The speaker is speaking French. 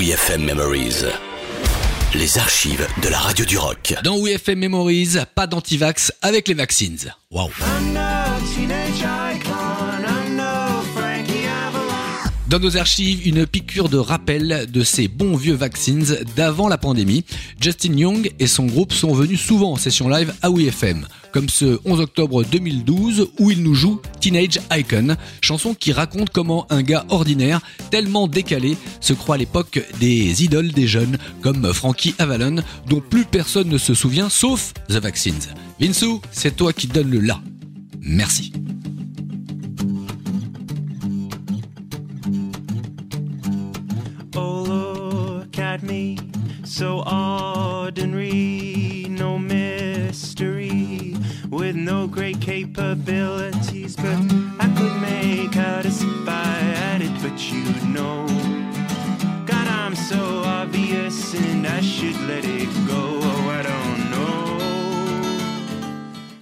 WeFM Memories. Les archives de la radio du rock. Dans WeFM Memories, pas d'antivax avec les vaccines. Waouh. Dans nos archives, une piqûre de rappel de ces bons vieux vaccines d'avant la pandémie. Justin Young et son groupe sont venus souvent en session live à WeFM, comme ce 11 octobre 2012 où il nous joue Teenage Icon, chanson qui raconte comment un gars ordinaire, tellement décalé, se croit à l'époque des idoles des jeunes, comme Frankie Avalon, dont plus personne ne se souvient sauf The Vaccines. Vinsou, c'est toi qui donnes le là. Merci. Me so ordinary, no mystery, with no great capabilities, but I could make out a spy at it, but you know, God, I'm so obvious and I should let it go.